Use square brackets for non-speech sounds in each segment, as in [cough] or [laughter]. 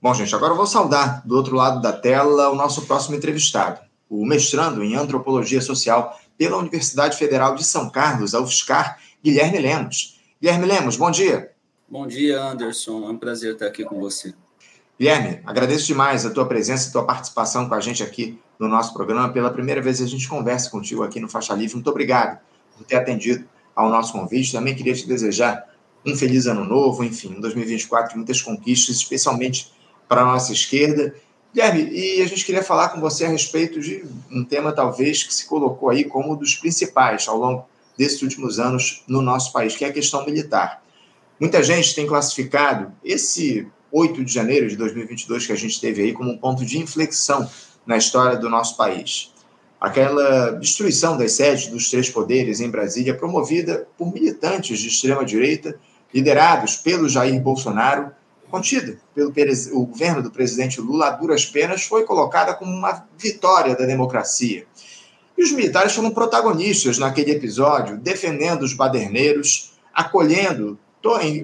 Bom, gente, agora eu vou saudar do outro lado da tela o nosso próximo entrevistado, o mestrando em Antropologia Social pela Universidade Federal de São Carlos, a UFSCar, Guilherme Lemos. Guilherme Lemos, bom dia. Bom dia, Anderson. É um prazer estar aqui com você. Guilherme, agradeço demais a tua presença e a tua participação com a gente aqui no nosso programa. Pela primeira vez a gente conversa contigo aqui no Faixa Livre. Muito obrigado por ter atendido ao nosso convite. Também queria te desejar um feliz ano novo, enfim, um 2024 de muitas conquistas, especialmente para a nossa esquerda. Guilherme, e a gente queria falar com você a respeito de um tema talvez que se colocou aí como um dos principais ao longo desses últimos anos no nosso país, que é a questão militar. Muita gente tem classificado esse 8 de janeiro de 2022 que a gente teve aí como um ponto de inflexão na história do nosso país. Aquela destruição das sedes dos três poderes em Brasília, promovida por militantes de extrema-direita, liderados pelo Jair Bolsonaro, contida pelo o governo do presidente Lula a duras penas, foi colocada como uma vitória da democracia. E os militares foram protagonistas naquele episódio, defendendo os baderneiros, acolhendo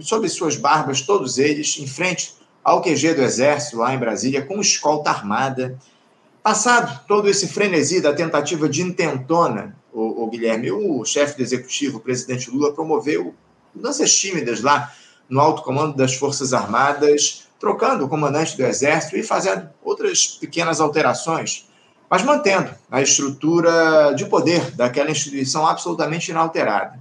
sob suas barbas todos eles, em frente ao QG do Exército, lá em Brasília, com escolta armada. Passado todo esse frenesi da tentativa de intentona, o, o Guilherme, o chefe do executivo, o presidente Lula, promoveu mudanças tímidas lá no alto comando das Forças Armadas, trocando o comandante do Exército e fazendo outras pequenas alterações, mas mantendo a estrutura de poder daquela instituição absolutamente inalterada.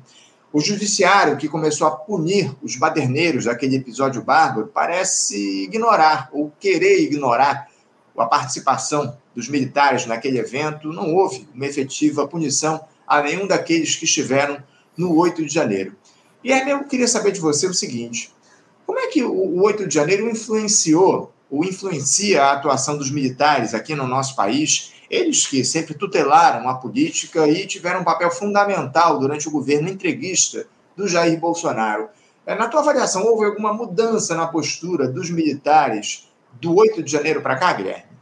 O judiciário, que começou a punir os baderneiros daquele episódio bárbaro, parece ignorar ou querer ignorar a participação dos militares naquele evento. Não houve uma efetiva punição a nenhum daqueles que estiveram no 8 de janeiro. E aí eu queria saber de você o seguinte: como é que o 8 de janeiro influenciou ou influencia a atuação dos militares aqui no nosso país eles que sempre tutelaram a política e tiveram um papel fundamental durante o governo entreguista do Jair Bolsonaro. É, na tua avaliação, houve alguma mudança na postura dos militares do 8 de janeiro para cá, Guilherme?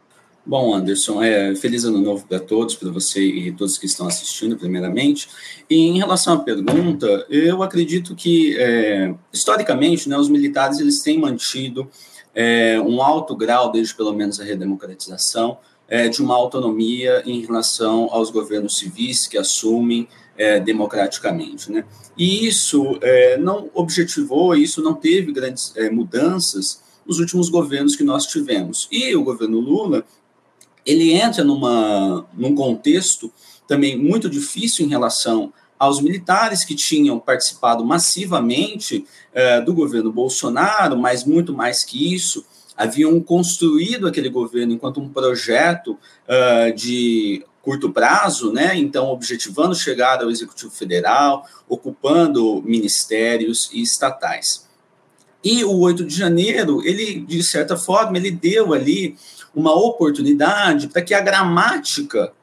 Bom, Anderson, é, feliz ano novo para todos, para você e todos que estão assistindo, primeiramente. E em relação à pergunta, eu acredito que, é, historicamente, né, os militares eles têm mantido é, um alto grau, desde pelo menos a redemocratização, é, de uma autonomia em relação aos governos civis que assumem é, democraticamente. Né? E isso é, não objetivou, isso não teve grandes mudanças nos últimos governos que nós tivemos. E o governo Lula, ele entra numa, num contexto também muito difícil em relação aos militares que tinham participado massivamente é, do governo Bolsonaro, mas muito mais que isso, haviam construído aquele governo enquanto um projeto uh, de curto prazo, né? Então, objetivando chegar ao Executivo Federal, ocupando ministérios e estatais. E o 8 de janeiro, ele, de certa forma, ele deu ali uma oportunidade para que a gramática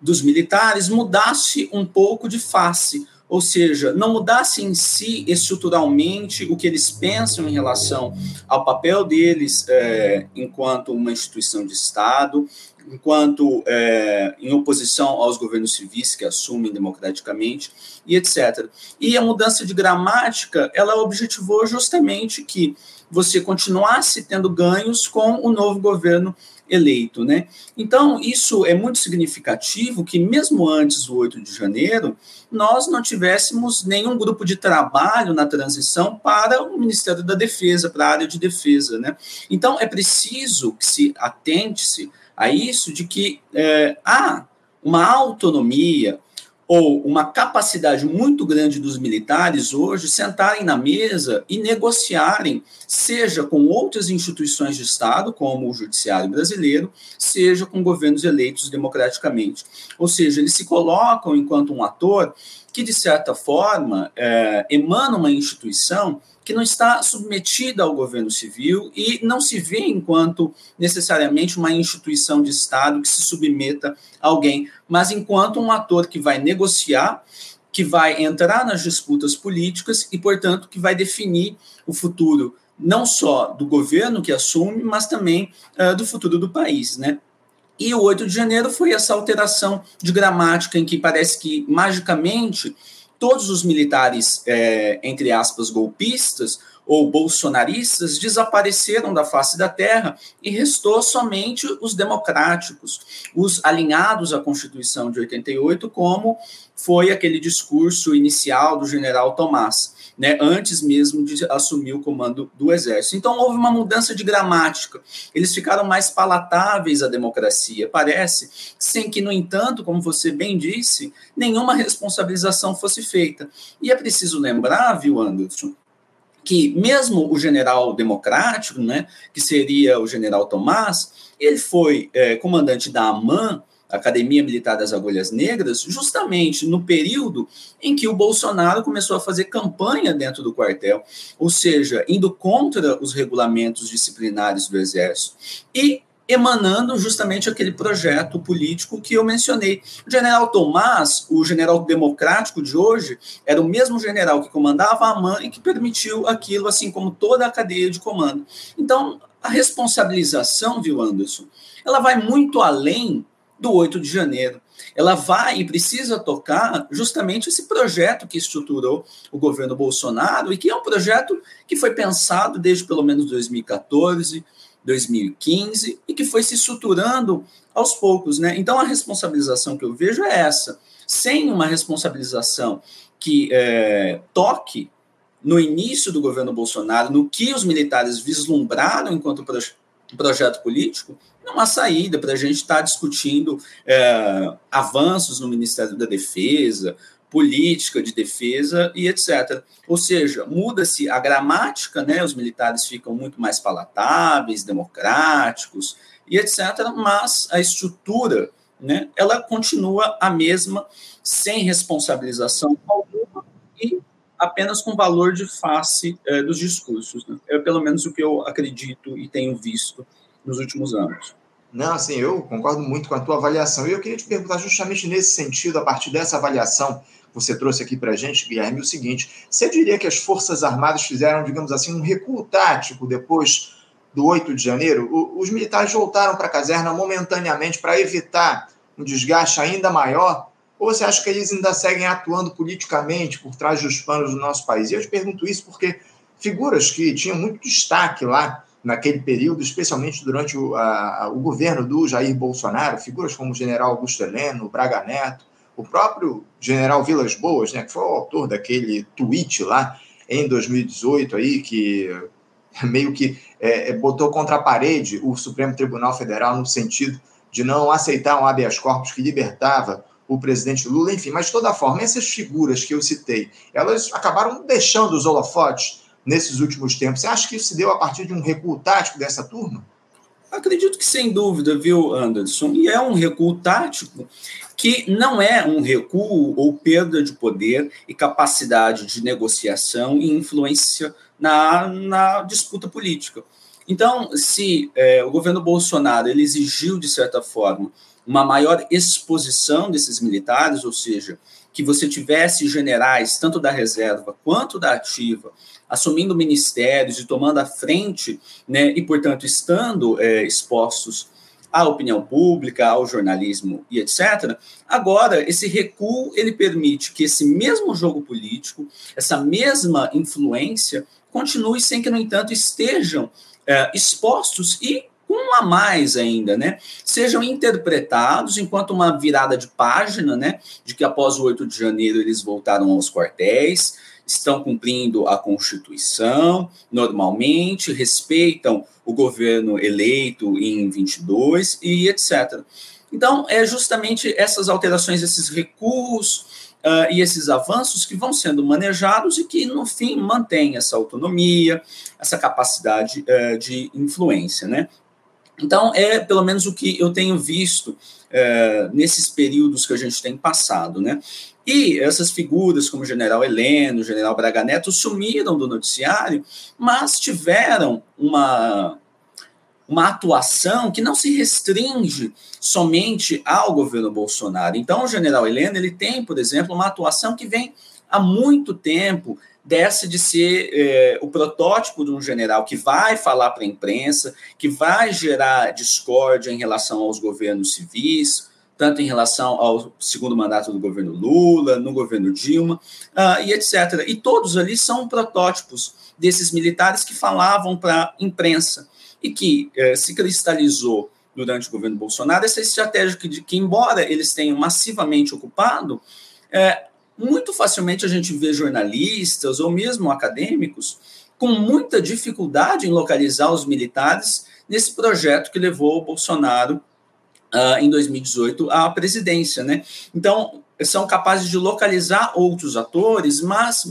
dos militares mudasse um pouco de face, ou seja, não mudasse em si estruturalmente o que eles pensam em relação ao papel deles é, enquanto uma instituição de Estado, enquanto é, em oposição aos governos civis que assumem democraticamente e etc. E a mudança de gramática, ela objetivou justamente que você continuasse tendo ganhos com o novo governo eleito, né? Então, isso é muito significativo que mesmo antes do 8 de janeiro, nós não tivéssemos nenhum grupo de trabalho na transição para o Ministério da Defesa, para a área de defesa, né? Então, é preciso que se atente-se a isso de que é, há uma autonomia, ou uma capacidade muito grande dos militares hoje sentarem na mesa e negociarem, seja com outras instituições de Estado, como o Judiciário brasileiro, seja com governos eleitos democraticamente. Ou seja, eles se colocam enquanto um ator que, de certa forma, é, emana uma instituição que não está submetida ao governo civil e não se vê enquanto necessariamente uma instituição de Estado que se submeta a alguém, mas enquanto um ator que vai negociar, que vai entrar nas disputas políticas e, portanto, que vai definir o futuro não só do governo que assume, mas também uh, do futuro do país, né? E o 8 de janeiro foi essa alteração de gramática em que parece que magicamente todos os militares, é, entre aspas, golpistas, ou bolsonaristas desapareceram da face da terra e restou somente os democráticos, os alinhados à Constituição de 88, como foi aquele discurso inicial do general Tomás, né, antes mesmo de assumir o comando do exército. Então houve uma mudança de gramática. Eles ficaram mais palatáveis à democracia, parece, sem que, no entanto, como você bem disse, nenhuma responsabilização fosse feita. E é preciso lembrar, viu, Anderson, que mesmo o general democrático, né, que seria o general Tomás, ele foi é, comandante da AMAN, Academia Militar das Agulhas Negras, justamente no período em que o Bolsonaro começou a fazer campanha dentro do quartel, ou seja, indo contra os regulamentos disciplinares do Exército. E emanando justamente aquele projeto político que eu mencionei. O general Tomás, o general democrático de hoje, era o mesmo general que comandava a AMAN e que permitiu aquilo, assim como toda a cadeia de comando. Então, a responsabilização, viu, Anderson, ela vai muito além do 8 de janeiro. Ela vai e precisa tocar justamente esse projeto que estruturou o governo Bolsonaro e que é um projeto que foi pensado desde pelo menos 2014, 2015 e que foi se estruturando aos poucos, né? Então a responsabilização que eu vejo é essa. Sem uma responsabilização que é, toque no início do governo Bolsonaro, no que os militares vislumbraram enquanto projeto político, não há saída para a gente estar tá discutindo é, avanços no Ministério da Defesa, política de defesa e etc. Ou seja, muda-se a gramática, né? Os militares ficam muito mais palatáveis, democráticos e etc. Mas a estrutura, né? Ela continua a mesma, sem responsabilização alguma e apenas com valor de face é, dos discursos. Né? É pelo menos o que eu acredito e tenho visto nos últimos anos. Não, assim, eu concordo muito com a tua avaliação. E eu queria te perguntar justamente nesse sentido, a partir dessa avaliação, você trouxe aqui para a gente, Guilherme, o seguinte: você diria que as Forças Armadas fizeram, digamos assim, um recuo tático depois do 8 de janeiro? O, os militares voltaram para a caserna momentaneamente para evitar um desgaste ainda maior? Ou você acha que eles ainda seguem atuando politicamente por trás dos panos do nosso país? E eu te pergunto isso porque figuras que tinham muito destaque lá naquele período, especialmente durante o, a, o governo do Jair Bolsonaro, figuras como o general Augusto Heleno, Braga Neto, o próprio general Vilas Boas, né, que foi o autor daquele tweet lá em 2018 aí, que [laughs] meio que é, é, botou contra a parede o Supremo Tribunal Federal no sentido de não aceitar um habeas corpus que libertava o presidente Lula, enfim, mas de toda forma, essas figuras que eu citei, elas acabaram deixando os holofotes nesses últimos tempos. Você acha que isso se deu a partir de um recuo tático dessa turma? Acredito que sem dúvida, viu, Anderson? E é um recuo tático que não é um recuo ou perda de poder e capacidade de negociação e influência na, na disputa política. Então, se é, o governo Bolsonaro ele exigiu, de certa forma, uma maior exposição desses militares, ou seja, que você tivesse generais, tanto da reserva quanto da ativa, assumindo ministérios e tomando a frente, né, e, portanto, estando é, expostos à opinião pública, ao jornalismo e etc. Agora, esse recuo ele permite que esse mesmo jogo político, essa mesma influência, continue sem que, no entanto, estejam é, expostos e com a mais ainda, né? Sejam interpretados enquanto uma virada de página, né? De que após o 8 de janeiro eles voltaram aos quartéis, estão cumprindo a Constituição normalmente, respeitam o governo eleito em 22 e etc. Então, é justamente essas alterações, esses recuos uh, e esses avanços que vão sendo manejados e que, no fim, mantêm essa autonomia, essa capacidade uh, de influência, né? Então, é pelo menos o que eu tenho visto uh, nesses períodos que a gente tem passado, né? E essas figuras, como o general Heleno, o general Braga Neto, sumiram do noticiário, mas tiveram uma, uma atuação que não se restringe somente ao governo Bolsonaro. Então, o general Heleno ele tem, por exemplo, uma atuação que vem há muito tempo dessa de ser é, o protótipo de um general que vai falar para a imprensa, que vai gerar discórdia em relação aos governos civis, tanto em relação ao segundo mandato do governo Lula, no governo Dilma, uh, e etc. E todos ali são protótipos desses militares que falavam para a imprensa e que eh, se cristalizou durante o governo Bolsonaro essa estratégia que, que embora eles tenham massivamente ocupado, é, muito facilmente a gente vê jornalistas ou mesmo acadêmicos com muita dificuldade em localizar os militares nesse projeto que levou o Bolsonaro uh, em 2018 à presidência, né? Então são capazes de localizar outros atores, mas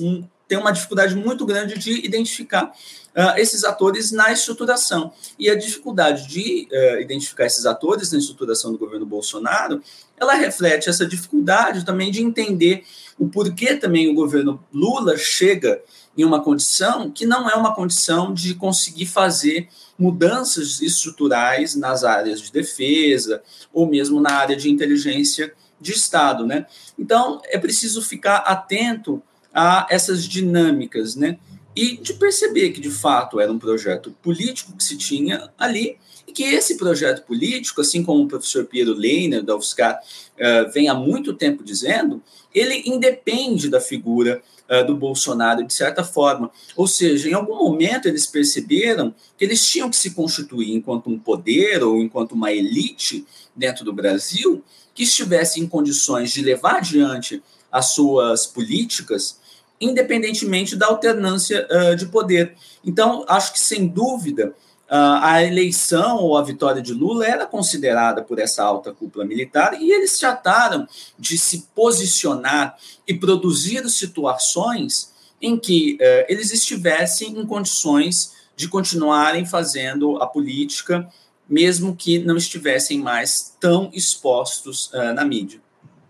tem uma dificuldade muito grande de identificar uh, esses atores na estruturação. E a dificuldade de uh, identificar esses atores na estruturação do governo Bolsonaro, ela reflete essa dificuldade também de entender o porquê também o governo Lula chega em uma condição que não é uma condição de conseguir fazer mudanças estruturais nas áreas de defesa ou mesmo na área de inteligência de Estado, né? Então é preciso ficar atento a essas dinâmicas, né? E de perceber que de fato era um projeto político que se tinha ali e que esse projeto político, assim como o professor Piero Leiner da UFSCar uh, vem há muito tempo dizendo, ele independe da figura uh, do Bolsonaro de certa forma. Ou seja, em algum momento eles perceberam que eles tinham que se constituir enquanto um poder ou enquanto uma elite dentro do Brasil que estivesse em condições de levar adiante as suas políticas, independentemente da alternância uh, de poder. Então, acho que, sem dúvida, a eleição ou a vitória de Lula era considerada por essa alta cúpula militar e eles trataram de se posicionar e produzir situações em que uh, eles estivessem em condições de continuarem fazendo a política, mesmo que não estivessem mais tão expostos na mídia.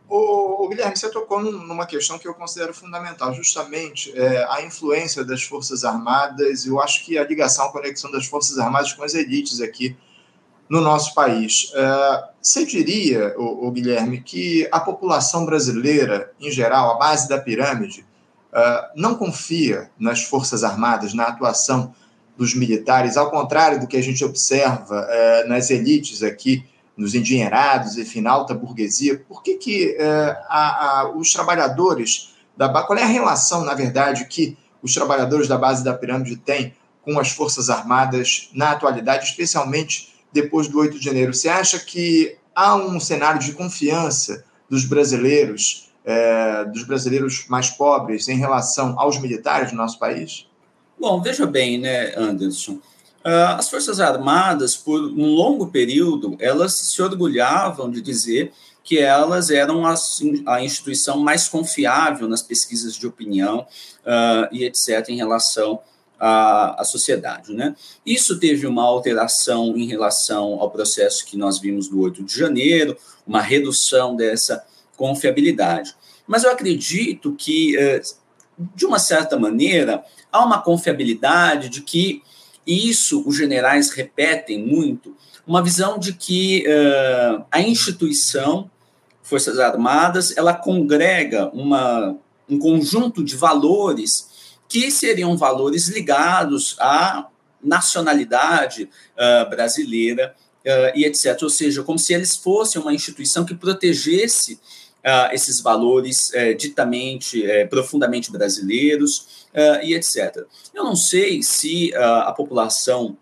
O, Guilherme, você tocou numa questão que eu considero fundamental, justamente é, a influência das Forças Armadas, eu acho que a ligação, a conexão das Forças Armadas com as elites aqui no nosso país. É, você diria, o, o, Guilherme, que a população brasileira, em geral, a base da pirâmide, é, não confia nas Forças Armadas, na atuação dos militares, ao contrário do que a gente observa é, nas elites aqui nos endinheirados, enfim, na alta burguesia, por que, que é, a, a, os trabalhadores da base, qual é a relação, na verdade, que os trabalhadores da base da pirâmide têm com as Forças Armadas na atualidade, especialmente depois do 8 de janeiro? Você acha que há um cenário de confiança dos brasileiros, é, dos brasileiros mais pobres, em relação aos militares do nosso país? Bom, veja bem, né, Anderson? Ah, as Forças Armadas, por um longo período, elas se orgulhavam de dizer que elas eram a, instituição mais confiável nas pesquisas de opinião uh, e etc. em relação à, à, sociedade. Né? Isso teve uma alteração em relação ao processo que nós vimos no 8 de janeiro, uma redução dessa confiabilidade. Mas eu acredito que, uh, de uma certa maneira, há uma confiabilidade de que e isso os generais repetem muito, uma visão de que uh, a instituição Forças Armadas ela congrega uma, um conjunto de valores que seriam valores ligados à nacionalidade uh, brasileira uh, e etc. Ou seja, como se eles fossem uma instituição que protegesse uh, esses valores ditamente, profundamente brasileiros uh, e etc. Eu não sei se a população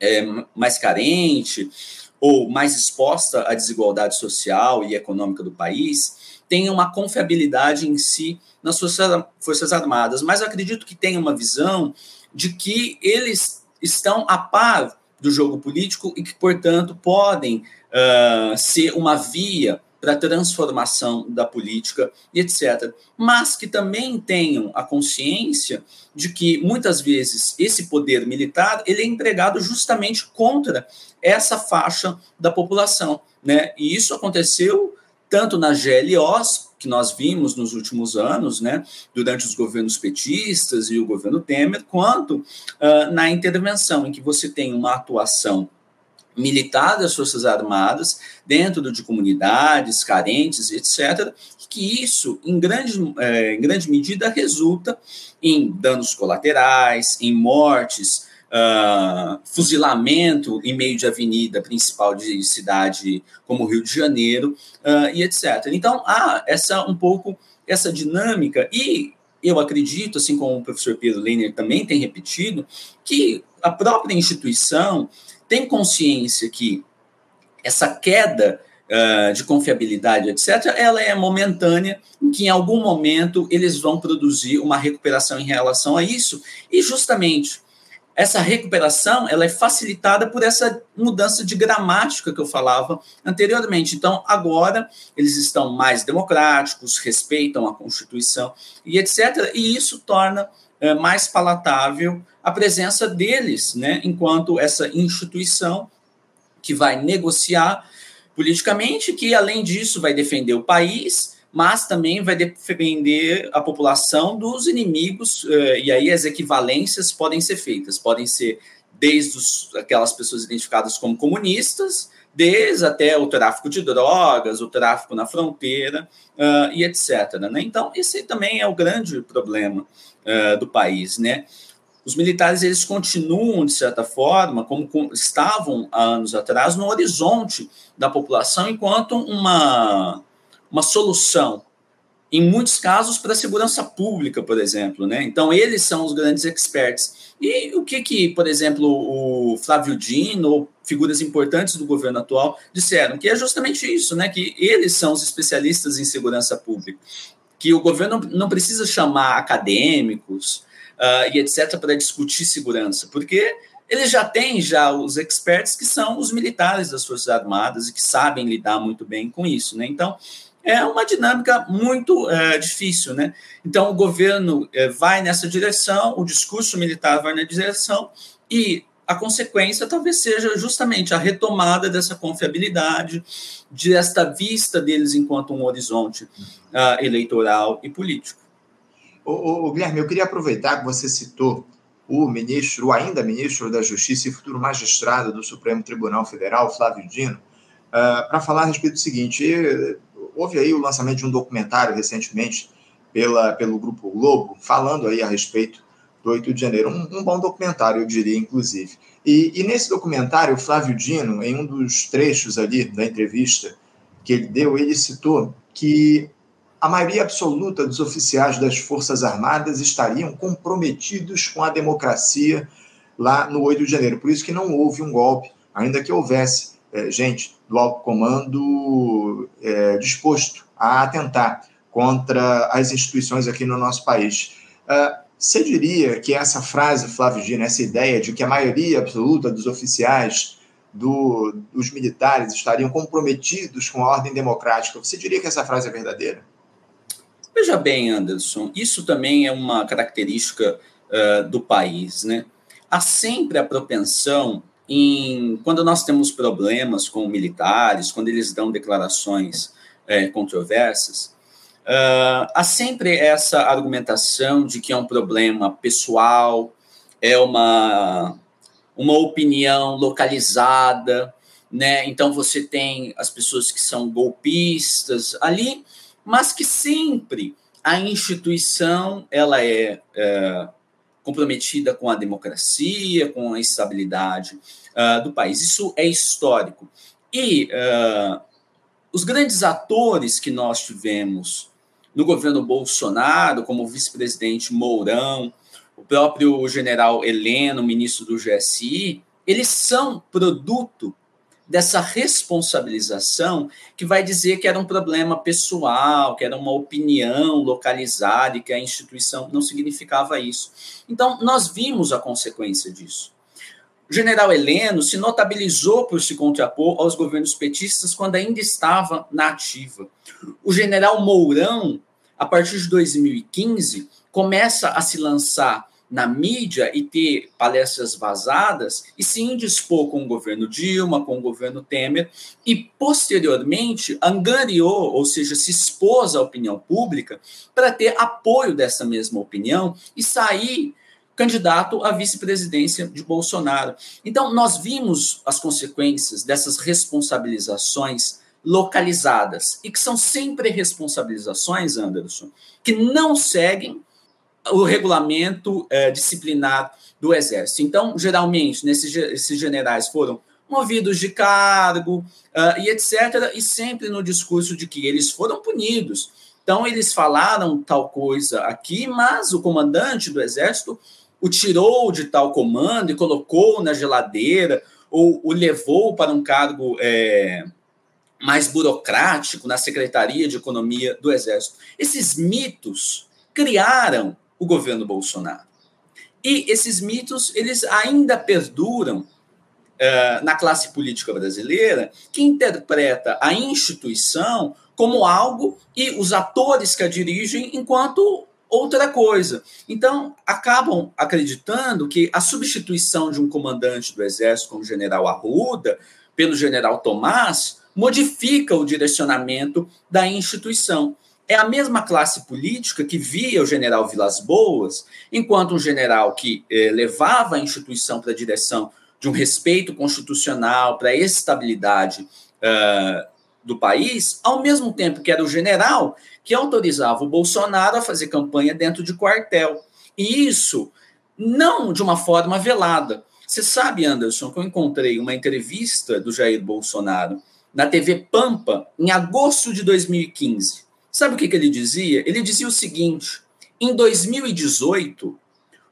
é mais carente ou mais exposta à desigualdade social e econômica do país tem uma confiabilidade em si nas Forças Armadas, mas acredito que tem uma visão de que eles estão a par do jogo político e que, portanto, podem uh, ser uma via para transformação da política e etc. Mas que também tenham a consciência de que muitas vezes esse poder militar ele é empregado justamente contra essa faixa da população, né? E isso aconteceu tanto nas GLOs que nós vimos nos últimos anos, né, durante os governos petistas e o governo Temer, quanto uh, na intervenção em que você tem uma atuação militar das Forças Armadas dentro de comunidades carentes, etc., que isso, em grande, é, em grande medida, resulta em danos colaterais, em mortes, uh, fuzilamento em meio de avenida principal de cidade como Rio de Janeiro, uh, e etc. Então, há essa um pouco essa dinâmica, e eu acredito, assim como o professor Pedro Leiner também tem repetido, que a própria instituição tem consciência que essa queda uh, de confiabilidade, etc., ela é momentânea, em que em algum momento eles vão produzir uma recuperação em relação a isso, e justamente essa recuperação ela é facilitada por essa mudança de gramática que eu falava anteriormente. Então, agora eles estão mais democráticos, respeitam a Constituição e etc. E isso torna é, mais palatável a presença deles, né, enquanto essa instituição que vai negociar politicamente, que além disso vai defender o país mas também vai defender a população dos inimigos, eh, e aí as equivalências podem ser feitas, podem ser desde os, aquelas pessoas identificadas como comunistas, desde até o tráfico de drogas, o tráfico na fronteira uh, e etc. Né? Então, esse também é o grande problema uh, do país, né? Os militares eles continuam de certa forma como estavam há anos atrás no horizonte da população enquanto uma uma solução, em muitos casos, para a segurança pública, por exemplo. Né? Então, eles são os grandes experts. E o que, que, por exemplo, o Flávio Dino, ou figuras importantes do governo atual, disseram? Que é justamente isso, né? que eles são os especialistas em segurança pública. Que o governo não precisa chamar acadêmicos uh, e etc. para discutir segurança, porque eles já têm já os experts que são os militares das Forças Armadas e que sabem lidar muito bem com isso. Né? Então, é uma dinâmica muito é, difícil, né? Então, o governo é, vai nessa direção, o discurso militar vai na direção, e a consequência talvez seja justamente a retomada dessa confiabilidade, desta vista deles enquanto um horizonte uh, eleitoral e político. O, o, Guilherme, eu queria aproveitar que você citou o ministro, ainda ministro da Justiça e futuro magistrado do Supremo Tribunal Federal, Flávio Dino, uh, para falar a respeito do seguinte: houve aí o lançamento de um documentário recentemente pela, pelo Grupo Globo, falando aí a respeito do 8 de janeiro. Um, um bom documentário, eu diria, inclusive. E, e, nesse documentário, o Flávio Dino, em um dos trechos ali da entrevista que ele deu, ele citou que a maioria absoluta dos oficiais das Forças Armadas estariam comprometidos com a democracia lá no 8 de janeiro. Por isso que não houve um golpe, ainda que houvesse é, gente do alto comando é, disposto a atentar contra as instituições aqui no nosso país. Uh, você diria que essa frase, Flávio Gino, essa ideia de que a maioria absoluta dos oficiais, do, dos militares, estariam comprometidos com a ordem democrática, você diria que essa frase é verdadeira? Veja bem, Anderson, isso também é uma característica uh, do país, né? Há sempre a propensão em, quando nós temos problemas com militares, quando eles dão declarações é, controversas, uh, há sempre essa argumentação de que é um problema pessoal, é uma, uma opinião localizada, né? Então você tem as pessoas que são golpistas ali, mas que sempre a instituição ela é, é comprometida com a democracia, com a estabilidade uh, do país. Isso é histórico. E uh, os grandes atores que nós tivemos no governo Bolsonaro, como o vice-presidente Mourão, o próprio general Heleno, ministro do GSI, eles são produto dessa responsabilização que vai dizer que era um problema pessoal, que era uma opinião localizada e que a instituição não significava isso. Então, nós vimos a consequência disso. O general Heleno se notabilizou por se contrapor aos governos petistas quando ainda estava na ativa. O general Mourão, a partir de 2015, começa a se lançar na mídia e ter palestras vazadas e se indispor com o governo Dilma, com o governo Temer e posteriormente angariou, ou seja, se expôs à opinião pública para ter apoio dessa mesma opinião e sair candidato à vice-presidência de Bolsonaro. Então, nós vimos as consequências dessas responsabilizações localizadas e que são sempre responsabilizações, Anderson, que não seguem o regulamento é, disciplinar do Exército. Então, geralmente, nesses, esses generais foram movidos de cargo uh, e etc., e sempre no discurso de que eles foram punidos Então, eles falaram tal coisa aqui, mas o comandante do exército o tirou de tal comando e colocou na geladeira, ou o levou para um cargo é, mais burocrático na Secretaria de Economia do Exército. Esses mitos criaram o governo Bolsonaro. E esses mitos, eles ainda perduram uh, na classe política brasileira, que interpreta a instituição como algo e os atores que a dirigem enquanto outra coisa. Então, acabam acreditando que a substituição de um comandante do exército como general Arruda pelo general Tomás modifica o direcionamento da instituição. É a mesma classe política que via o general Vilas Boas, enquanto um general que eh, levava a instituição para a direção de um respeito constitucional, para a estabilidade uh, do país, ao mesmo tempo que era o general que autorizava o Bolsonaro a fazer campanha dentro de quartel. E isso não de uma forma velada. Você sabe, Anderson, que eu encontrei uma entrevista do Jair Bolsonaro na TV Pampa em agosto de 2015. Sabe o que, que ele dizia? Ele dizia o seguinte: em 2018,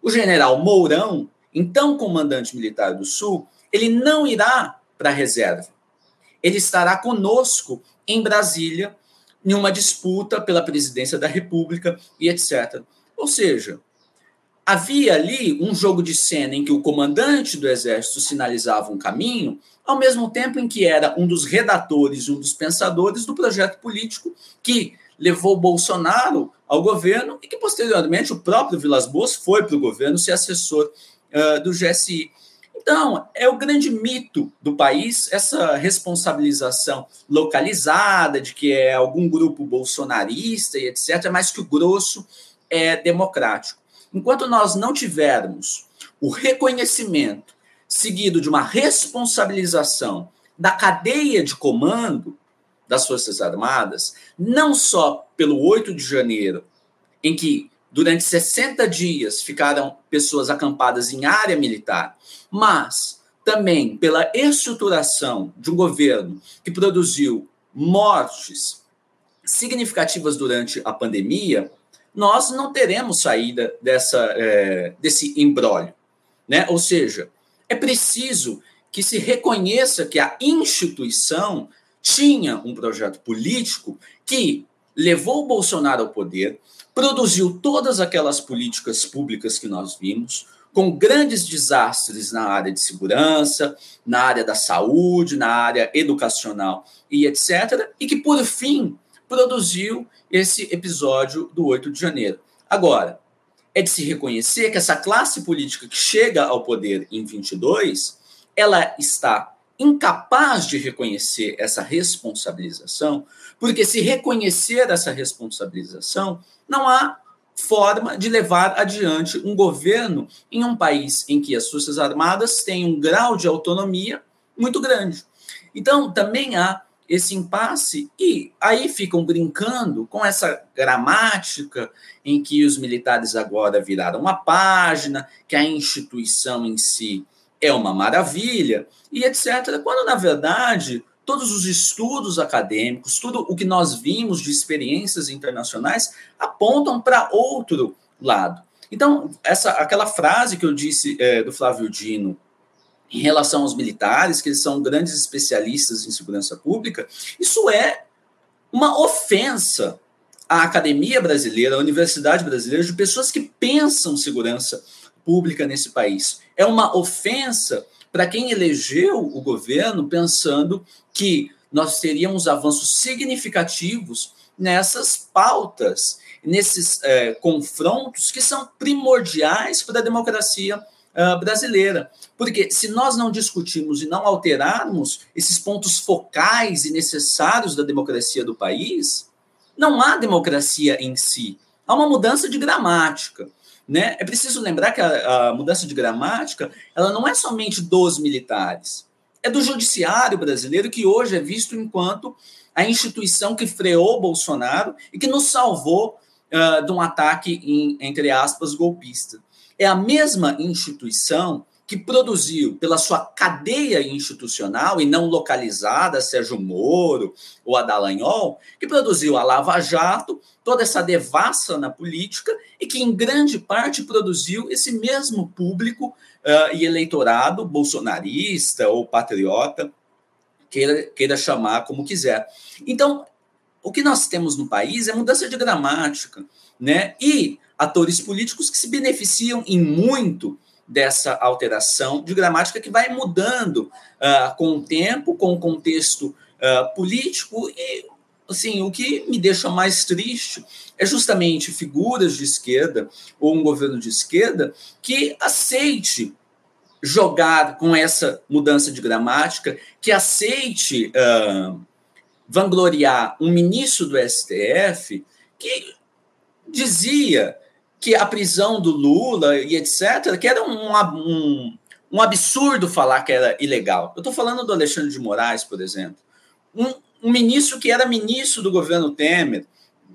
o general Mourão, então comandante militar do Sul, ele não irá para a reserva. Ele estará conosco em Brasília em uma disputa pela presidência da República e etc. Ou seja, havia ali um jogo de cena em que o comandante do exército sinalizava um caminho, ao mesmo tempo em que era um dos redatores, um dos pensadores do projeto político que levou Bolsonaro ao governo e que posteriormente o próprio Vilas Boas foi para o governo ser assessor uh, do GSI. Então, é o grande mito do país essa responsabilização localizada de que é algum grupo bolsonarista e etc., mas que o grosso é democrático. Enquanto nós não tivermos o reconhecimento seguido de uma responsabilização da cadeia de comando das Forças Armadas, não só pelo 8 de janeiro, em que Durante 60 dias ficaram pessoas acampadas em área militar, mas também pela estruturação de um governo que produziu mortes significativas durante a pandemia, nós não teremos saída dessa, é, desse embrólio. Né? Ou seja, é preciso que se reconheça que a instituição tinha um projeto político que levou o Bolsonaro ao poder, produziu todas aquelas políticas públicas que nós vimos, com grandes desastres na área de segurança, na área da saúde, na área educacional e etc., e que, por fim, produziu esse episódio do 8 de janeiro. Agora, é de se reconhecer que essa classe política que chega ao poder em 22, ela está incapaz de reconhecer essa responsabilização, porque se reconhecer essa responsabilização, não há forma de levar adiante um governo em um país em que as Forças Armadas têm um grau de autonomia muito grande. Então, também há esse impasse e aí ficam brincando com essa gramática em que os militares agora viraram uma página, que a instituição em si é uma maravilha e etc. Quando na verdade todos os estudos acadêmicos, tudo o que nós vimos de experiências internacionais apontam para outro lado. Então, essa aquela frase que eu disse é, do Flávio Dino em relação aos militares, que eles são grandes especialistas em segurança pública, isso é uma ofensa à academia brasileira, à universidade brasileira, de pessoas que pensam segurança pública nesse país. É uma ofensa para quem elegeu o governo pensando que nós teríamos avanços significativos nessas pautas, nesses é, confrontos que são primordiais para a democracia uh, brasileira. Porque se nós não discutirmos e não alterarmos esses pontos focais e necessários da democracia do país, não há democracia em si. Há uma mudança de gramática. Né? É preciso lembrar que a, a, mudança de gramática ela não é somente dos militares, é do judiciário brasileiro, que hoje é visto enquanto a instituição que freou Bolsonaro e que nos salvou uh, de um ataque, em, entre aspas, golpista. É a mesma instituição que produziu pela sua cadeia institucional e não localizada, Sérgio Moro ou a Dallagnol, que produziu a Lava Jato, toda essa devassa na política e que, em grande parte, produziu esse mesmo público uh, e eleitorado bolsonarista ou patriota, queira, queira chamar como quiser. Então, o que nós temos no país é mudança de gramática, né? E atores políticos que se beneficiam em muito dessa alteração de gramática que vai mudando uh, com o tempo, com o contexto uh, político. E assim o que me deixa mais triste é justamente figuras de esquerda ou um governo de esquerda que aceite jogar com essa mudança de gramática, que aceite uh, vangloriar um ministro do STF que dizia que a prisão do Lula e etc., que era um, um, um absurdo falar que era ilegal. Eu estou falando do Alexandre de Moraes, por exemplo. Um, um ministro que era ministro do governo Temer,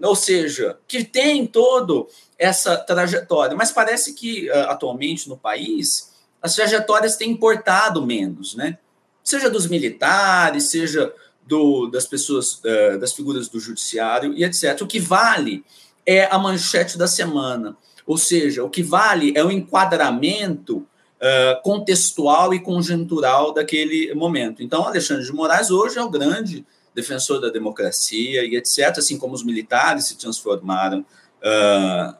ou seja, que tem todo essa trajetória, mas parece que uh, atualmente no país as trajetórias têm importado menos, né? Seja dos militares, seja do, das pessoas, uh, das figuras do judiciário e etc. O que vale é a manchete da semana. Ou seja, o que vale é o enquadramento uh, contextual e conjuntural daquele momento. Então, Alexandre de Moraes hoje é o grande defensor da democracia e etc., assim como os militares se transformaram uh,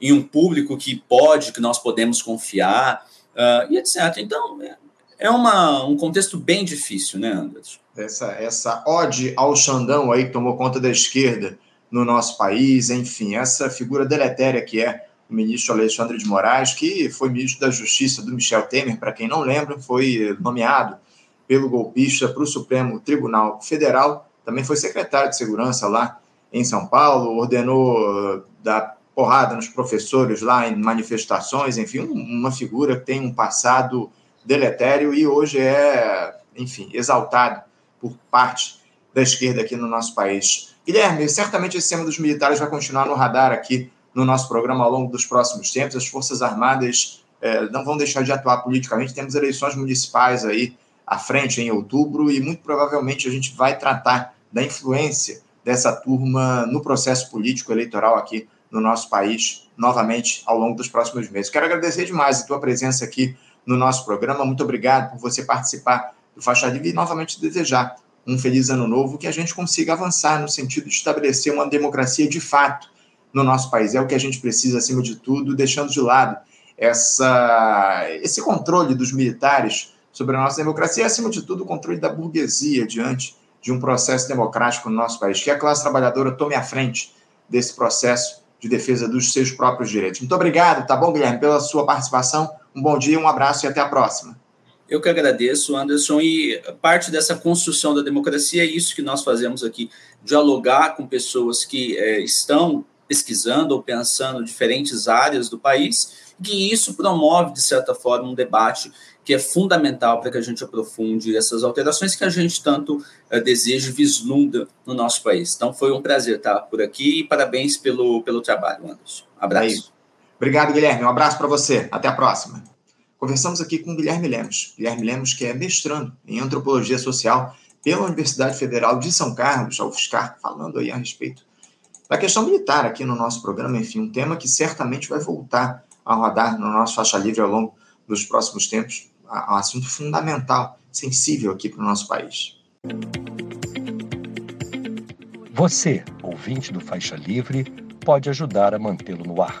em um público que pode, que nós podemos confiar uh, e etc. Então, é, é uma, um contexto bem difícil, né, Anderson? Essa, essa ode ao Xandão aí que tomou conta da esquerda no nosso país, enfim, essa figura deletéria que é o ministro Alexandre de Moraes, que foi ministro da Justiça do Michel Temer, para quem não lembra, foi nomeado pelo golpista para o Supremo Tribunal Federal, também foi secretário de Segurança lá em São Paulo, ordenou uh, dar porrada nos professores lá em manifestações, enfim, uma figura que tem um passado deletério e hoje é, enfim, exaltado por parte da esquerda aqui no nosso país. Guilherme, certamente esse tema dos militares vai continuar no radar aqui no nosso programa ao longo dos próximos tempos. As Forças Armadas eh, não vão deixar de atuar politicamente. Temos eleições municipais aí à frente em outubro e muito provavelmente a gente vai tratar da influência dessa turma no processo político eleitoral aqui no nosso país novamente ao longo dos próximos meses. Quero agradecer demais a tua presença aqui no nosso programa. Muito obrigado por você participar do Faixa Livre e novamente desejar um feliz ano novo, que a gente consiga avançar no sentido de estabelecer uma democracia de fato no nosso país. É o que a gente precisa, acima de tudo, deixando de lado essa, esse controle dos militares sobre a nossa democracia e, acima de tudo, o controle da burguesia diante de um processo democrático no nosso país. Que a classe trabalhadora tome a frente desse processo de defesa dos seus próprios direitos. Muito obrigado, tá bom, Guilherme, pela sua participação. Um bom dia, um abraço e até a próxima. Eu que agradeço, Anderson, e parte dessa construção da democracia é isso que nós fazemos aqui, dialogar com pessoas que é, estão pesquisando ou pensando diferentes áreas do país, que isso promove, de certa forma, um debate que é fundamental para que a gente aprofunde essas alterações que a gente tanto é, deseja e vislumbra no nosso país. Então, foi um prazer estar por aqui e parabéns pelo, pelo trabalho, Anderson. Abraço. Obrigado, Guilherme. Um abraço para você. Até a próxima. Conversamos aqui com Guilherme Lemos. Guilherme Lemos, que é mestrando em antropologia social pela Universidade Federal de São Carlos, a UFSCar, falando aí a respeito da questão militar aqui no nosso programa. Enfim, um tema que certamente vai voltar a rodar no nosso faixa livre ao longo dos próximos tempos. Um assunto fundamental, sensível aqui para o nosso país. Você, ouvinte do Faixa Livre, pode ajudar a mantê-lo no ar